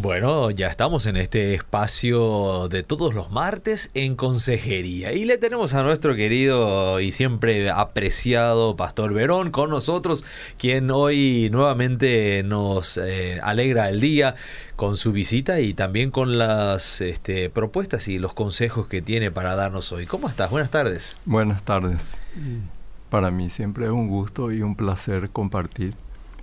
Bueno, ya estamos en este espacio de todos los martes en consejería y le tenemos a nuestro querido y siempre apreciado Pastor Verón con nosotros, quien hoy nuevamente nos eh, alegra el día con su visita y también con las este, propuestas y los consejos que tiene para darnos hoy. ¿Cómo estás? Buenas tardes. Buenas tardes. Para mí siempre es un gusto y un placer compartir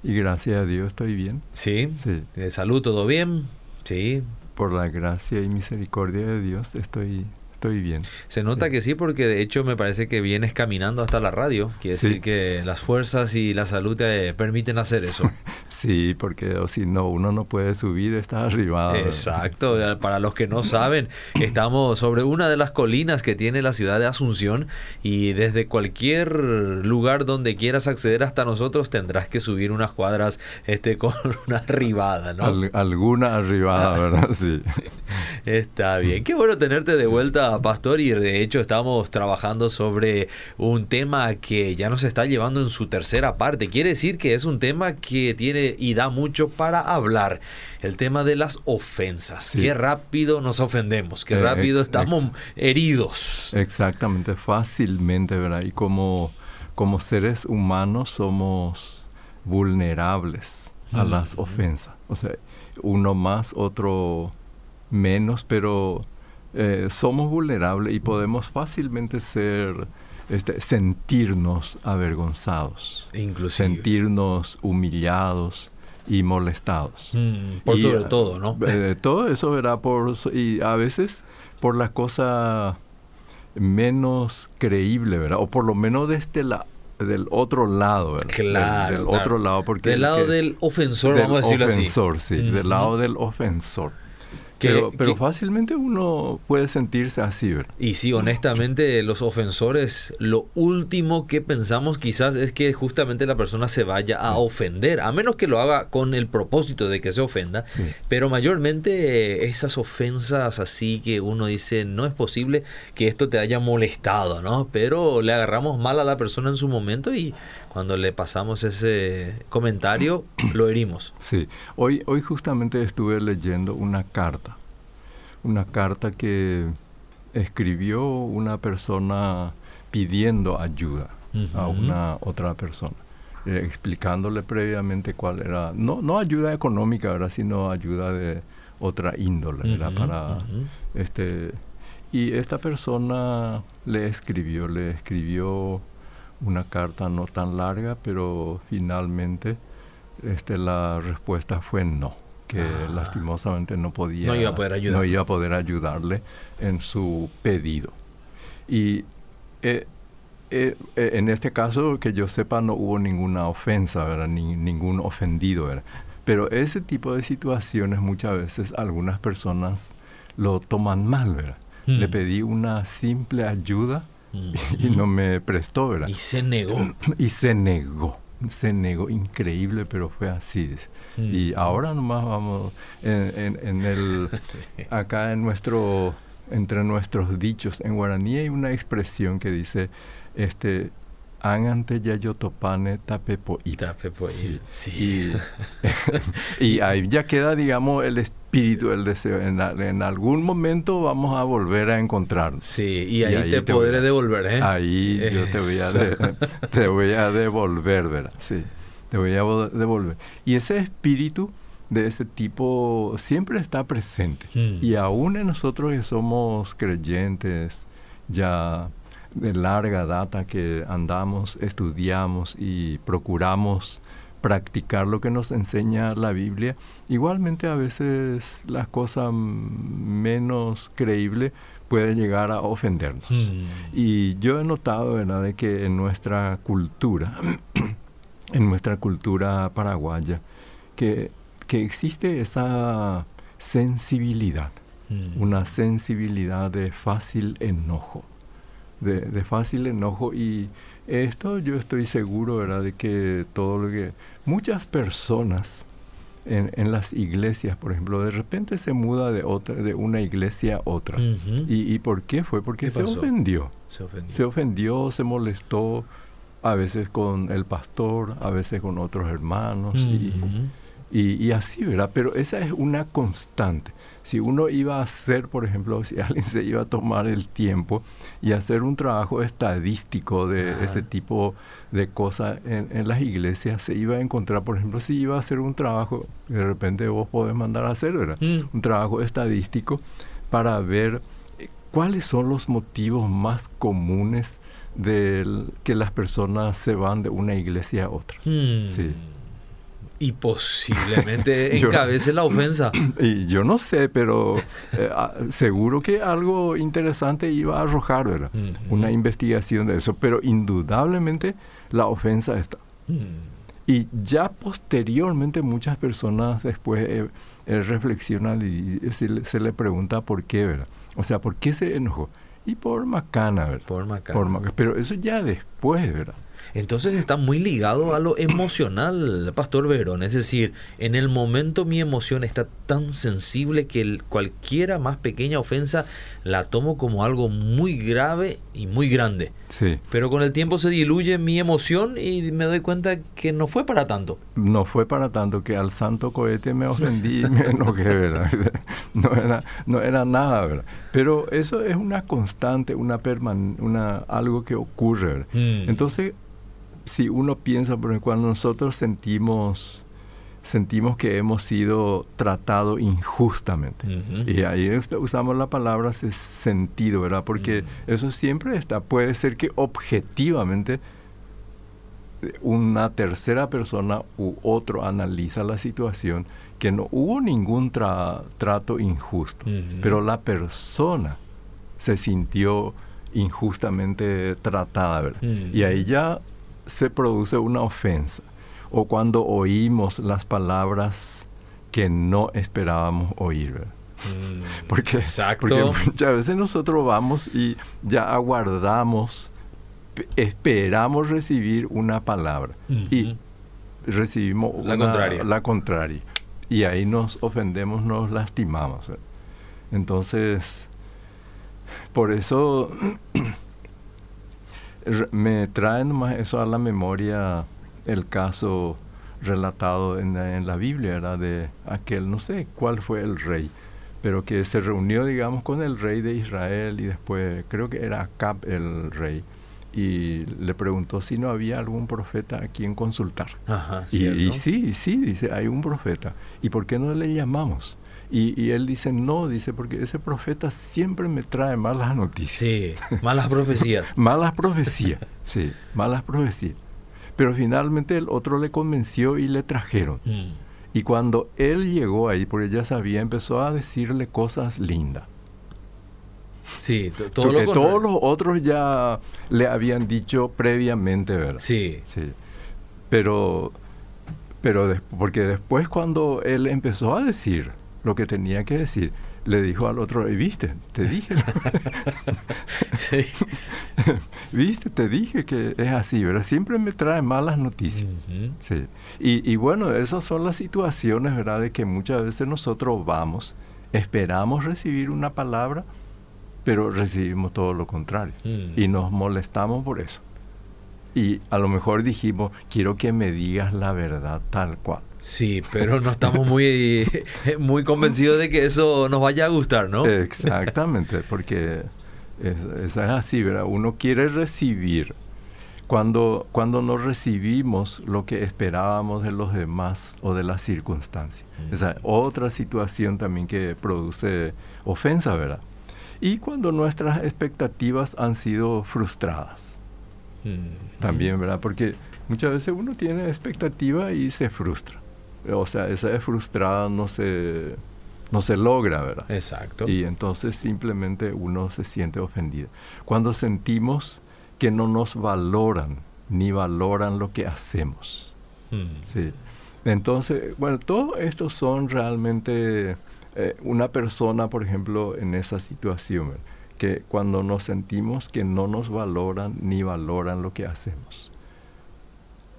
y gracias a Dios estoy bien. Sí. Sí. ¿De salud todo bien? Sí. Por la gracia y misericordia de Dios estoy estoy bien. Se nota que sí, porque de hecho me parece que vienes caminando hasta la radio. Quiere decir que las fuerzas y la salud te permiten hacer eso. sí, porque si no, uno no puede subir, está arriba. Exacto. Para los que no saben, estamos sobre una de las colinas que tiene la ciudad de Asunción y desde cualquier lugar donde quieras acceder hasta nosotros tendrás que subir unas cuadras este, con una arribada, ¿no? alguna arribada, ¿verdad? Sí. Está bien. Qué bueno tenerte de vuelta Pastor, y de hecho estamos trabajando sobre un tema que ya nos está llevando en su tercera parte. Quiere decir que es un tema que tiene y da mucho para hablar. El tema de las ofensas. Qué rápido nos ofendemos, qué eh, rápido estamos heridos. Exactamente, fácilmente, ¿verdad? Y como, como seres humanos somos vulnerables a las ofensas. O sea, uno más, otro menos, pero eh, somos vulnerables y podemos fácilmente ser, este, sentirnos avergonzados, Inclusive. sentirnos humillados y molestados. Mm, por sobre todo, ¿no? Eh, todo eso verá por y a veces por la cosa menos creíble, ¿verdad? O por lo menos desde la del otro lado, ¿verdad? Claro. Del, otro lado, porque del lado del ofensor, vamos a decirlo ofensor, sí, del lado del ofensor pero, fácilmente uno puede sentirse así, ¿verdad? Y sí, honestamente, los ofensores, lo último que pensamos quizás es que justamente la persona se vaya a ofender, a menos que lo haga con el propósito de que se ofenda, pero mayormente esas ofensas así que uno dice, no es posible que esto te haya molestado, ¿no? Pero le agarramos mal a la persona en su momento y cuando le pasamos ese comentario, lo herimos. Sí, hoy, hoy justamente estuve leyendo una carta, una carta que escribió una persona pidiendo ayuda a una otra persona, eh, explicándole previamente cuál era, no, no ayuda económica, ¿verdad? sino ayuda de otra índole, Para, este, y esta persona le escribió, le escribió una carta no tan larga, pero finalmente este, la respuesta fue no, que ah. lastimosamente no podía, no iba, a poder no iba a poder ayudarle en su pedido. Y eh, eh, eh, en este caso, que yo sepa, no hubo ninguna ofensa, ¿verdad? Ni, ningún ofendido, ¿verdad? Pero ese tipo de situaciones muchas veces algunas personas lo toman mal, ¿verdad? Le mm. pedí una simple ayuda y, no me prestó, ¿verdad? Y se negó. Y se negó, se negó, increíble, pero fue así. Y ahora nomás vamos en, en, el, acá en nuestro, entre nuestros dichos, en guaraní hay una expresión que dice, este, Angante Yayotopane Tapepoí. Tapepoí, sí. Y, y, ahí ya queda, digamos, el espíritu, el deseo. En, en, algún momento vamos a volver a encontrarnos. Sí, y ahí, te, podré devolver, ¿eh? Ahí yo te voy, a te voy a devolver, ¿verdad? Sí, te voy a devolver. Y ese espíritu de ese tipo siempre está presente. Hmm. Y aún en nosotros que somos creyentes, ya de larga data que andamos, estudiamos y procuramos practicar lo que nos enseña la Biblia, igualmente a veces las cosas menos creíbles pueden llegar a ofendernos. Hmm. Y yo he notado, ¿verdad?, de que en nuestra cultura, en nuestra cultura paraguaya, que, que existe esa sensibilidad, hmm. una sensibilidad de fácil enojo de, fácil enojo y esto yo estoy seguro, ¿verdad?, de que todo lo que... Muchas personas en, en, las iglesias, por ejemplo, de repente se muda de otra, de una iglesia a otra. ¿Y, ¿Y, por qué fue? Porque se ofendió. se ofendió. Se ofendió, se molestó, a veces con el pastor, a veces con otros hermanos. Y, Y, así, ¿verdad? Pero esa es una constante. Si uno iba a hacer, por ejemplo, si alguien se iba a tomar el tiempo y hacer un trabajo estadístico de ese tipo de cosas en, las iglesias, se iba a encontrar, por ejemplo, si iba a hacer un trabajo, de repente vos podés mandar a hacer, ¿verdad? Mm. Un trabajo estadístico para ver eh, cuáles son los motivos más comunes de que las personas se van de una iglesia a otra. Hmm. Y posiblemente encabece la ofensa. Y yo no sé, pero eh, ah, seguro que algo interesante iba a arrojar, ¿verdad? Una investigación de eso, pero indudablemente la ofensa está. Hmm. Y ya posteriormente muchas personas después eh, eh, reflexionan y se, le pregunta por qué, ¿verdad? O sea, ¿por qué se enojó? Y por macana, ¿verdad? Por macana. pero eso ya después, ¿verdad? Entonces está muy ligado a lo emocional, Pastor Verón. Es decir, en el momento mi emoción está tan sensible que cualquiera más pequeña ofensa la tomo como algo muy grave y muy grande. Sí. Pero con el tiempo se diluye mi emoción y me doy cuenta que no fue para tanto. No fue para tanto, que al santo cohete me ofendí y me enojé, ¿verdad? No era, no era nada, ¿verdad? Pero eso es una constante, una, perman una algo que ocurre. Mm. Entonces, si uno piensa, porque cuando nosotros sentimos sentimos que hemos sido tratados injustamente. Y ahí usamos la palabra sentido, ¿verdad? Porque eso siempre está. Puede ser que objetivamente una tercera persona u otro analiza la situación, que no hubo ningún trato injusto, pero la persona se sintió injustamente tratada, ¿verdad? Y ahí ya se produce una ofensa o cuando oímos las palabras que no esperábamos oír. Mm, porque, porque muchas veces nosotros vamos y ya aguardamos, esperamos recibir una palabra y recibimos la, contraria. la contraria. Y ahí nos ofendemos, nos lastimamos. Entonces, por eso me traen más eso a la memoria el caso relatado en, la Biblia, era de aquel, no sé cuál fue el rey, pero que se reunió, digamos, con el rey de Israel y después, creo que era Acab el rey, y le preguntó si no había algún profeta a quien consultar. y, y, sí, sí, dice, hay un profeta. ¿Y por qué no le llamamos? Y, él dice, no, dice, porque ese profeta siempre me trae malas noticias. Sí, malas profecías. malas profecías, sí, malas profecías. Pero finalmente el otro le convenció y le trajeron. Mm. Y cuando él llegó ahí, porque ya sabía, empezó a decirle cosas lindas. Sí, todo lo todos los otros ya le habían dicho previamente, ¿verdad? Sí. Sí. Pero, pero porque después cuando él empezó a decir, lo que tenía que decir. Le dijo al otro, viste, te dije. viste, te dije que es así, ¿verdad? Siempre me trae malas noticias. sí. y, y, bueno, esas son las situaciones, ¿verdad? De que muchas veces nosotros vamos, esperamos recibir una palabra, pero recibimos todo lo contrario. Mm. Y nos molestamos por eso. Y a lo mejor dijimos, quiero que me digas la verdad tal cual. Sí, pero no estamos muy, muy convencidos de que eso nos vaya a gustar, ¿no? Exactamente, porque es, así, ¿verdad? Uno quiere recibir. Cuando, cuando no recibimos lo que esperábamos de los demás o de las circunstancias. Esa es otra situación también que produce ofensa, ¿verdad? Y cuando nuestras expectativas han sido frustradas. También, ¿verdad? Porque muchas veces uno tiene expectativa y se frustra o sea, esa frustrada no se, no se logra, ¿verdad? Exacto. Y entonces simplemente uno se siente ofendido. Cuando sentimos que no nos valoran, ni valoran lo que hacemos. Mm. Sí. Entonces, bueno, todo esto son realmente eh, una persona, por ejemplo, en esa situación, que cuando nos sentimos que no nos valoran ni valoran lo que hacemos.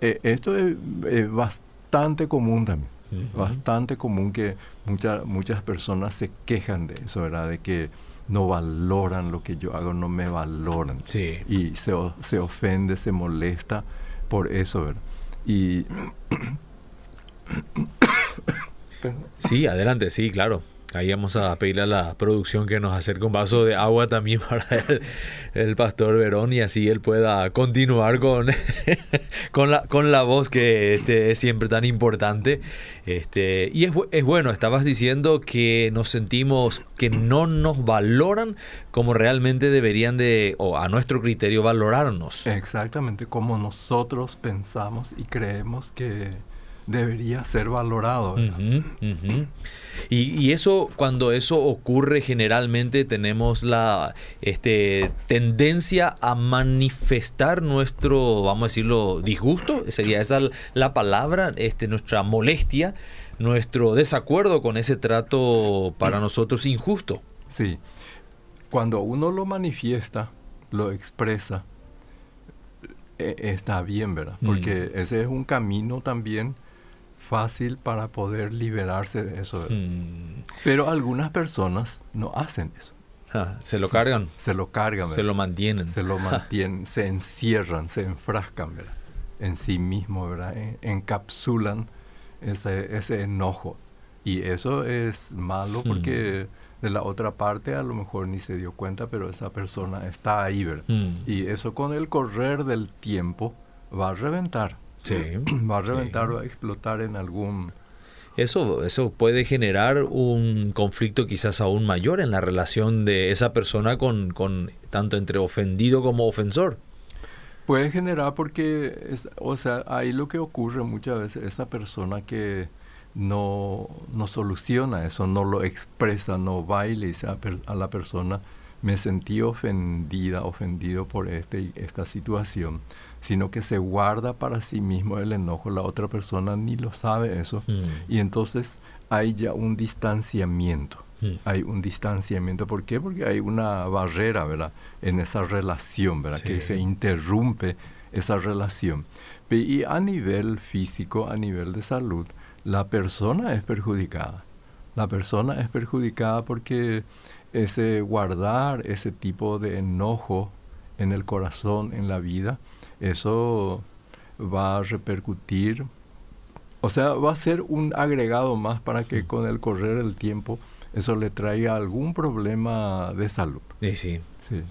Eh, esto es, es bastante común también. Bastante común que muchas muchas personas se quejan de eso, ¿verdad? De que no valoran lo que yo hago, no me valoran. Y se, se ofende, se molesta por eso, ¿verdad? Y Sí, adelante, sí, claro. Ahí vamos a pedirle a la producción que nos acerque un vaso de agua también para el, pastor Verón y así él pueda continuar con, con, la, con la voz que este, es siempre tan importante. Este, y es, es bueno, estabas diciendo que nos sentimos que no nos valoran como realmente deberían de, o a nuestro criterio, valorarnos. Exactamente, como nosotros pensamos y creemos que debería ser valorado. Y, eso, cuando eso ocurre, generalmente tenemos la este, tendencia a manifestar nuestro, vamos a decirlo, disgusto, sería esa la palabra, este, nuestra molestia, nuestro desacuerdo con ese trato para nosotros injusto. Sí, cuando uno lo manifiesta, lo expresa, e, está bien, ¿verdad? Porque mm. ese es un camino también fácil para poder liberarse de eso. Hmm. Pero algunas personas no hacen eso. se lo cargan. Se lo cargan. Se lo mantienen. Se lo mantienen, se encierran, se enfrascan en sí mismo, ¿verdad? encapsulan ese, ese enojo. Y eso es malo hmm. porque de la otra parte a lo mejor ni se dio cuenta, pero esa persona está ahí, ¿verdad? Hmm. Y eso con el correr del tiempo va a reventar va a reventar o a explotar en algún... Eso, eso puede generar un conflicto quizás aún mayor en la relación de esa persona con, con tanto entre ofendido como ofensor. Puede generar porque, o sea, ahí lo que ocurre muchas veces, esa persona que no, no soluciona eso, no lo expresa, no va y le dice a, a la persona, me sentí ofendida, ofendido por este, esta situación sino que se guarda para sí mismo el enojo, la otra persona ni lo sabe eso, mm. y entonces hay ya un distanciamiento, mm. hay un distanciamiento, ¿por qué? Porque hay una barrera, ¿verdad? En esa relación, ¿verdad? Que se interrumpe esa relación. Y a nivel físico, a nivel de salud, la persona es perjudicada. La persona es perjudicada porque ese guardar ese tipo de enojo en el corazón, en la vida, eso va a repercutir, o sea, va a ser un agregado más para que con el correr del tiempo eso le traiga algún problema de salud. Sí, sí,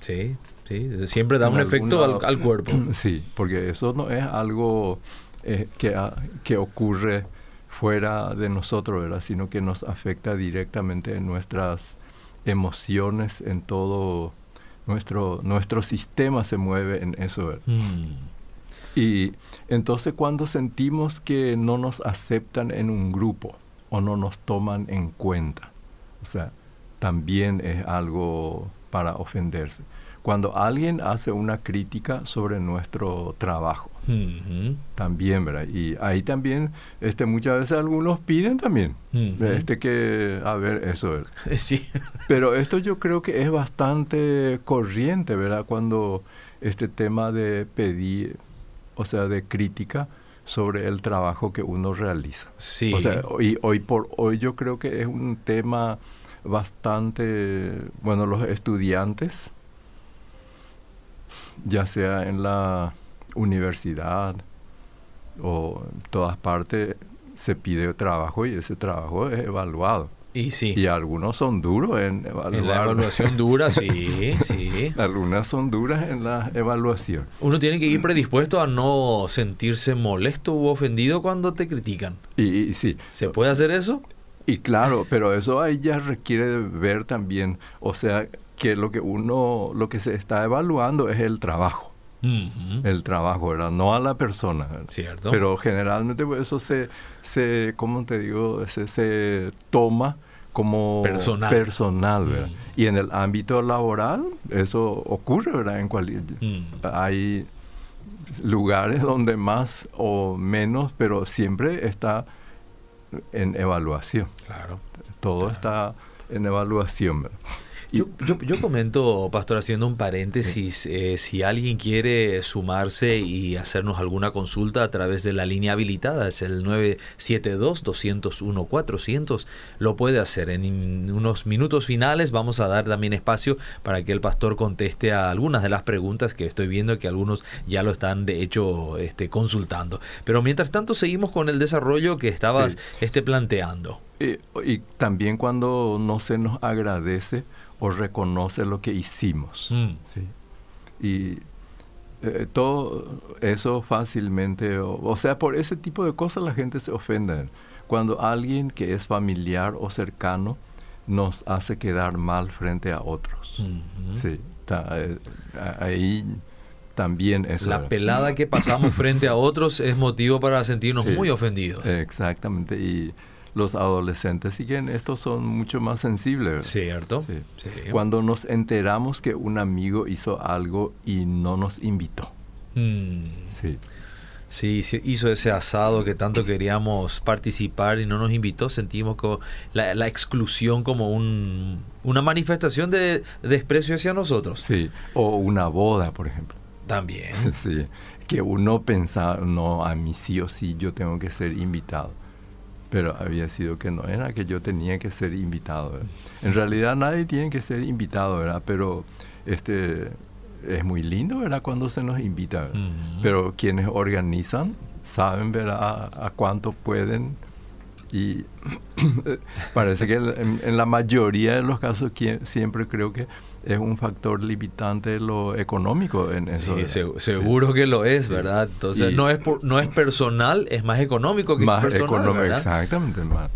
sí, sí, siempre da un efecto al, cuerpo. Sí, porque eso no es algo eh, que, que ocurre fuera de nosotros, ¿verdad? sino que nos afecta directamente en nuestras emociones, en todo nuestro, nuestro sistema se mueve en eso. Mm. Y entonces cuando sentimos que no nos aceptan en un grupo o no nos toman en cuenta, o sea, también es algo para ofenderse. Cuando alguien hace una crítica sobre nuestro trabajo, también, ¿verdad? Y ahí también, este, muchas veces algunos piden también, este que, a ver, eso, Sí. Pero esto yo creo que es bastante corriente, ¿verdad? Cuando este tema de pedir, o sea, de crítica sobre el trabajo que uno realiza. Sí. O sea, y hoy por hoy yo creo que es un tema bastante, bueno, los estudiantes, ya sea en la universidad o en todas partes, se pide trabajo y ese trabajo es evaluado. Y sí. Y algunos son duros en evaluar. En la evaluación dura, sí, sí. Algunas son duras en la evaluación. Uno tiene que ir predispuesto a no sentirse molesto u ofendido cuando te critican. Y, sí. ¿Se puede hacer eso? Y claro, pero eso ahí ya requiere ver también, o sea, que lo que uno, lo que se está evaluando es el trabajo. El trabajo, ¿verdad? No a la persona. Cierto. Pero generalmente pues, eso se, se ¿cómo te digo? Se, se toma como personal, personal ¿verdad? Mm. Y en el ámbito laboral eso ocurre, ¿verdad? En cual, mm. Hay lugares donde más o menos, pero siempre está en evaluación. Claro. Todo está en evaluación, ¿verdad? Yo, yo, comento, Pastor, haciendo un paréntesis, eh, si alguien quiere sumarse y hacernos alguna consulta a través de la línea habilitada, es el 972-201-400, lo puede hacer. En unos minutos finales vamos a dar también espacio para que el pastor conteste a algunas de las preguntas que estoy viendo que algunos ya lo están de hecho este, consultando. Pero mientras tanto seguimos con el desarrollo que estabas este, planteando. y también cuando no se nos agradece, o reconoce lo que hicimos. Mm. Y eh, todo eso fácilmente, o, sea, por ese tipo de cosas la gente se ofende. Cuando alguien que es familiar o cercano nos hace quedar mal frente a otros. Sí, eh, ahí también eso. La pelada que pasamos frente a otros es motivo para sentirnos muy ofendidos. Exactamente. Y los adolescentes siguen, estos son mucho más sensibles. Cierto. Cuando nos enteramos que un amigo hizo algo y no nos invitó. Mm. Sí. Sí, hizo ese asado que tanto queríamos participar y no nos invitó, sentimos que la, exclusión como un, una manifestación de, desprecio hacia nosotros. Sí, o una boda, por ejemplo. También. Sí, que uno pensaba, no, a mí sí o sí yo tengo que ser invitado pero había sido que no era que yo tenía que ser invitado. En realidad nadie tiene que ser invitado, ¿verdad? Pero este es muy lindo, ¿verdad? Cuando se nos invita. Pero quienes organizan saben, ¿verdad? A, cuánto pueden y parece que en, la mayoría de los casos siempre creo que es un factor limitante lo económico en eso. Sí, seguro que lo es, ¿verdad? Entonces no es no es personal, es más económico que más personal, económico, Exactamente, más,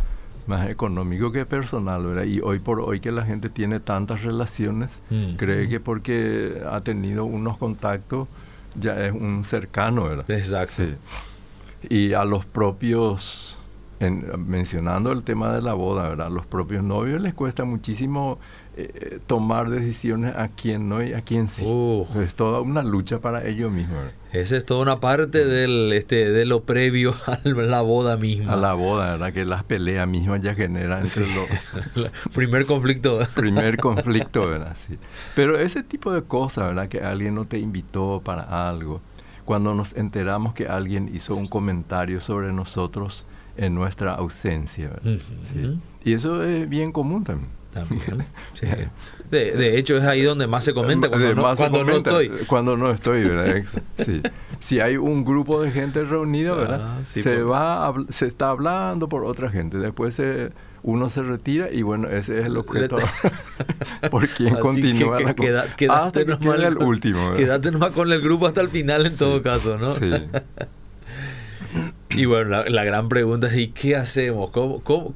más económico que personal, ¿verdad? Y hoy por hoy que la gente tiene tantas relaciones, mm. cree que porque ha tenido unos contactos ya es un cercano, ¿verdad? Exacto. Y a los propios mencionando el tema de la boda, ¿verdad? A los propios novios les cuesta muchísimo eh, tomar decisiones a quien no y a quien sí. Es toda una lucha para ellos mismos. Esa es toda una parte del, este, de lo previo a la boda misma. A la boda, ¿verdad? Que las peleas mismas ya generan primer conflicto. primer conflicto, ¿verdad? Sí. Pero ese tipo de cosas, ¿verdad? Que alguien no te invitó para algo. Cuando nos enteramos que alguien hizo un comentario sobre nosotros en nuestra ausencia, ¿verdad? sí. Y eso es bien común también. También. De, hecho, es ahí donde más se comenta cuando, no, cuando no, estoy. Cuando no estoy, ¿verdad? sí. Si hay un grupo de gente reunida, ¿verdad? Ah, se, va se está hablando por otra gente. Después uno se retira y bueno, ese es el objeto por quien continúa la queda, hasta que el último. Quédate nomás con el grupo hasta el final en todo caso, ¿no? Sí. Y bueno, la, gran pregunta es, ¿y qué hacemos? ¿Cómo, cómo,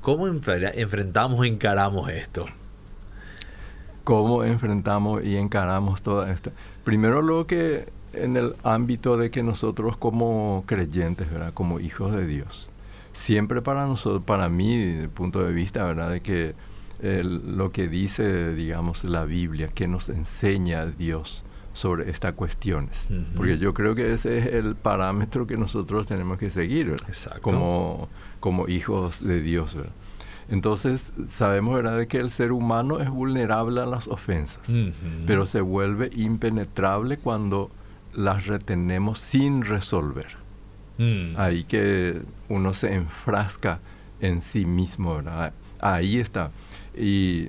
cómo, enfrentamos encaramos esto? ¿Cómo enfrentamos y encaramos todo esto? Primero lo que en el ámbito de que nosotros como creyentes, ¿verdad? Como hijos de Dios, siempre para nosotros, para mí, desde el punto de vista, ¿verdad? De que lo que dice, digamos, la Biblia, que nos enseña Dios, sobre estas cuestiones. Porque yo creo que ese es el parámetro que nosotros tenemos que seguir Como, como hijos de Dios. Entonces sabemos ¿verdad? De que el ser humano es vulnerable a las ofensas, pero se vuelve impenetrable cuando las retenemos sin resolver. Mm. Ahí que uno se enfrasca en sí mismo. ¿verdad? Ahí está. Y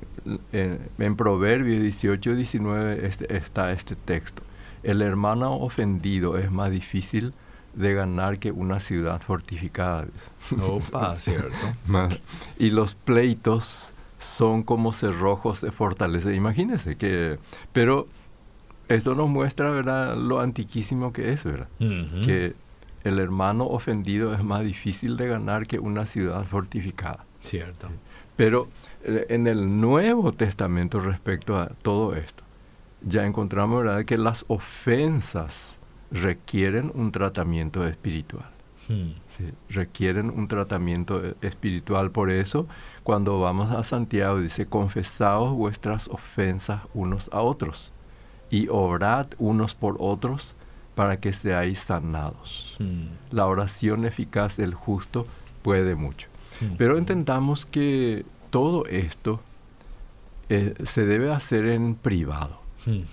en, en Proverbios 18, 19 este, está este texto. El hermano ofendido es más difícil de ganar que una ciudad fortificada. Opa, cierto. y los pleitos son como cerrojos de fortaleza. Imagínense que... Pero esto nos muestra, ¿verdad?, lo antiquísimo que es, ¿verdad? Que el hermano ofendido es más difícil de ganar que una ciudad fortificada. Cierto. Pero eh, en el Nuevo Testamento respecto a todo esto, ya encontramos ¿verdad? que las ofensas requieren un tratamiento espiritual. Hmm. requieren un tratamiento eh, espiritual. Por eso, cuando vamos a Santiago, dice, confesaos vuestras ofensas unos a otros y obrad unos por otros para que seáis sanados. Hmm. La oración eficaz del justo puede mucho. Hmm. Pero entendamos que todo esto eh, se debe hacer en privado. Hmm.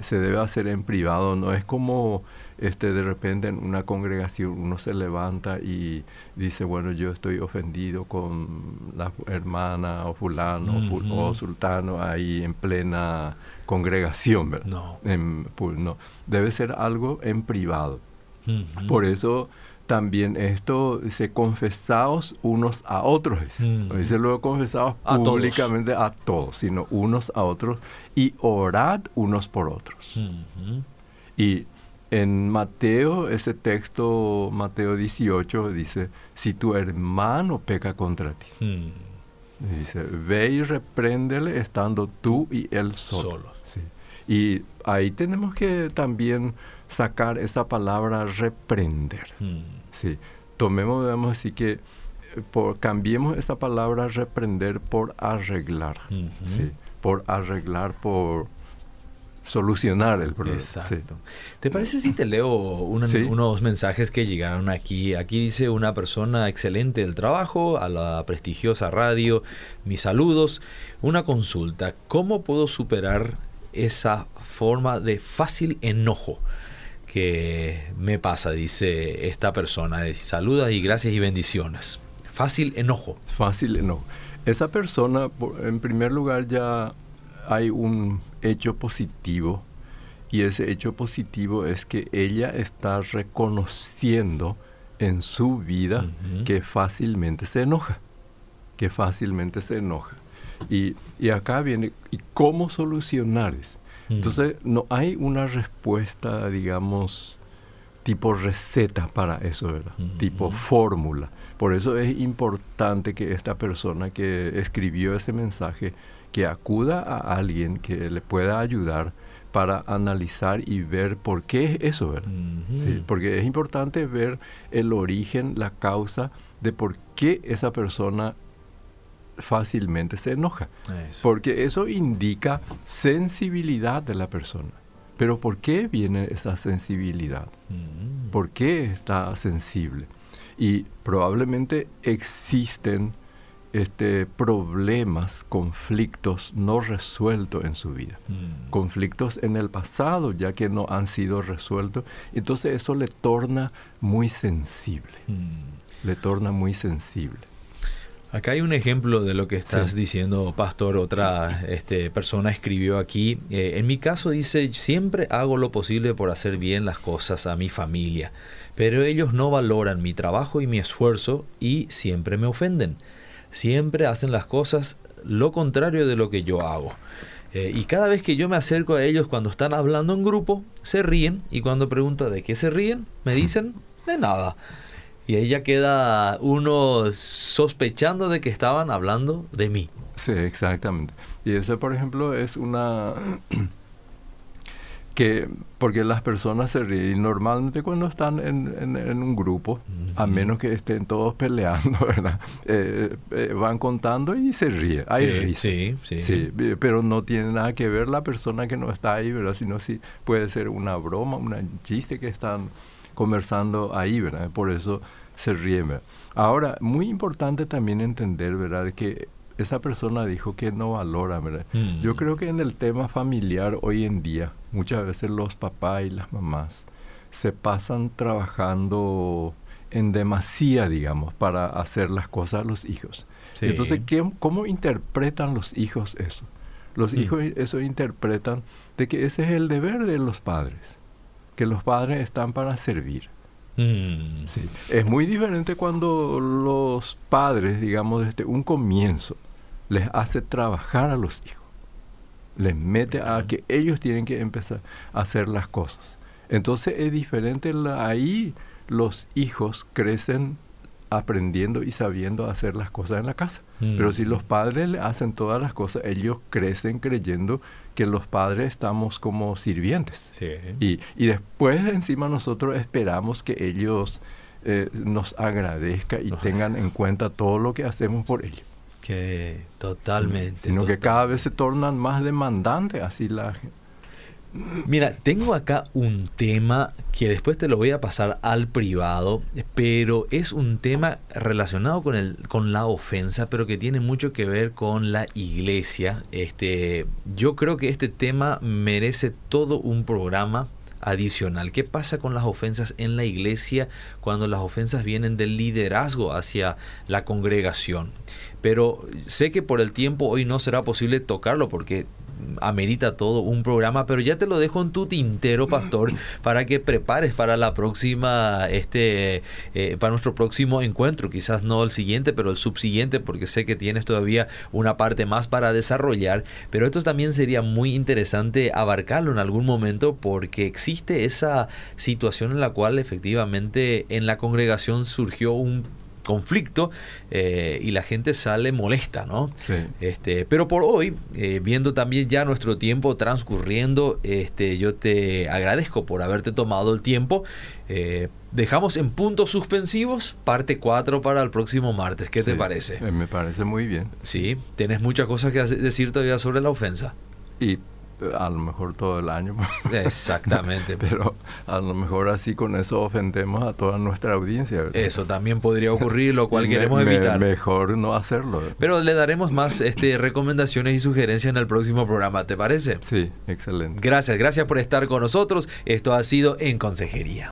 se debe hacer en privado, no es como este de repente en una congregación uno se levanta y dice, bueno, yo estoy ofendido con la hermana o fulano o sultano ahí en plena congregación, ¿verdad? No. no. Debe ser algo en privado. Por eso también esto dice confesados unos a otros. Dice luego confesados públicamente a todos, sino unos a otros y orad unos por otros. Y en Mateo, ese texto, Mateo 18, dice, si tu hermano peca contra ti, hmm. dice, ve y repréndele estando tú y él solo. Y ahí tenemos que también sacar esa palabra reprender. Hmm. Sí. Tomemos, digamos así que, eh, por, cambiemos esa palabra reprender por arreglar. ¿sí? Por arreglar, por solucionar el problema. Exacto. ¿Te parece si te leo unos mensajes que llegaron aquí? Aquí dice una persona excelente del trabajo, a la prestigiosa radio, mis saludos. Una consulta, ¿cómo puedo superar esa forma de fácil enojo que me pasa? Dice esta persona. Saludas y gracias y bendiciones. Fácil enojo. Fácil enojo. Esa persona, en primer lugar, ya hay un hecho positivo y ese hecho positivo es que ella está reconociendo en su vida que fácilmente se enoja, que fácilmente se enoja. Y, acá viene, ¿y cómo solucionar eso? Mm. Entonces, no hay una respuesta, digamos, tipo receta para eso, ¿verdad? Tipo fórmula. Por eso es importante que esta persona que escribió ese mensaje que acuda a alguien que le pueda ayudar para analizar y ver por qué es eso, ¿verdad? sí, porque es importante ver el origen, la causa de por qué esa persona fácilmente se enoja. Porque eso indica sensibilidad de la persona. Pero ¿por qué viene esa sensibilidad? ¿Por qué está sensible? Y probablemente existen este, problemas, conflictos no resueltos en su vida. Mm. Conflictos en el pasado ya que no han sido resueltos. Entonces eso le torna muy sensible. Mm. Le torna muy sensible. Acá hay un ejemplo de lo que estás diciendo, Pastor. Otra este, persona escribió aquí. Eh, en mi caso dice, siempre hago lo posible por hacer bien las cosas a mi familia, pero ellos no valoran mi trabajo y mi esfuerzo y siempre me ofenden siempre hacen las cosas lo contrario de lo que yo hago. Eh, y cada vez que yo me acerco a ellos cuando están hablando en grupo, se ríen y cuando pregunto de qué se ríen, me dicen de nada. Y ahí ya queda uno sospechando de que estaban hablando de mí. Sí, exactamente. Y eso, por ejemplo, es una que porque las personas se ríen y normalmente cuando están en, en, un grupo, a menos que estén todos peleando, ¿verdad? Eh, eh, van contando y se ríe, hay risa. Sí, sí. sí, pero no tiene nada que ver la persona que no está ahí, ¿verdad? Sino si puede ser una broma, un chiste que están conversando ahí, ¿verdad? Por eso se ríen. Ahora, muy importante también entender, ¿verdad? Que esa persona dijo que no valora, ¿verdad? Mm. Yo creo que en el tema familiar hoy en día, muchas veces los papás y las mamás se pasan trabajando en demasía, digamos, para hacer las cosas a los hijos. Entonces, ¿cómo interpretan los hijos eso? Los mm. hijos eso interpretan de que ese es el deber de los padres, que los padres están para servir. Mm. Sí. Es muy diferente cuando los padres, digamos, desde un comienzo, les hace trabajar a los hijos. Les mete a que ellos tienen que empezar a hacer las cosas. Entonces es diferente ahí los hijos crecen aprendiendo y sabiendo hacer las cosas en la casa. Mm. Pero si los padres le hacen todas las cosas, ellos crecen creyendo que los padres estamos como sirvientes. Y, y, después encima nosotros esperamos que ellos eh, nos agradezcan y tengan en cuenta todo lo que hacemos por ellos. Que totalmente. sino que cada vez se tornan más demandantes así la Mira, tengo acá un tema que después te lo voy a pasar al privado, pero es un tema relacionado con, el, con la ofensa, pero que tiene mucho que ver con la iglesia. Este, yo creo que este tema merece todo un programa adicional. ¿Qué pasa con las ofensas en la iglesia cuando las ofensas vienen del liderazgo hacia la congregación? Pero sé que por el tiempo hoy no será posible tocarlo porque amerita todo un programa, pero ya te lo dejo en tu tintero, pastor, para que prepares para la próxima, este, eh, para nuestro próximo encuentro, quizás no el siguiente, pero el subsiguiente, porque sé que tienes todavía una parte más para desarrollar, pero esto también sería muy interesante abarcarlo en algún momento, porque existe esa situación en la cual efectivamente en la congregación surgió un conflicto eh, y la gente sale molesta, ¿no? Este, pero por hoy, eh, viendo también ya nuestro tiempo transcurriendo, este, yo te agradezco por haberte tomado el tiempo. Eh, dejamos en puntos suspensivos parte 4 para el próximo martes. ¿Qué te parece? Me parece muy bien. Sí, tienes muchas cosas que decir todavía sobre la ofensa. Y a lo mejor todo el año. Exactamente. Pero a lo mejor así con eso ofendemos a toda nuestra audiencia. Eso también podría ocurrir, lo cual queremos evitar. mejor no hacerlo. Pero le daremos más este, recomendaciones y sugerencias en el próximo programa, ¿te parece? Sí, excelente. Gracias, gracias por estar con nosotros. Esto ha sido En Consejería.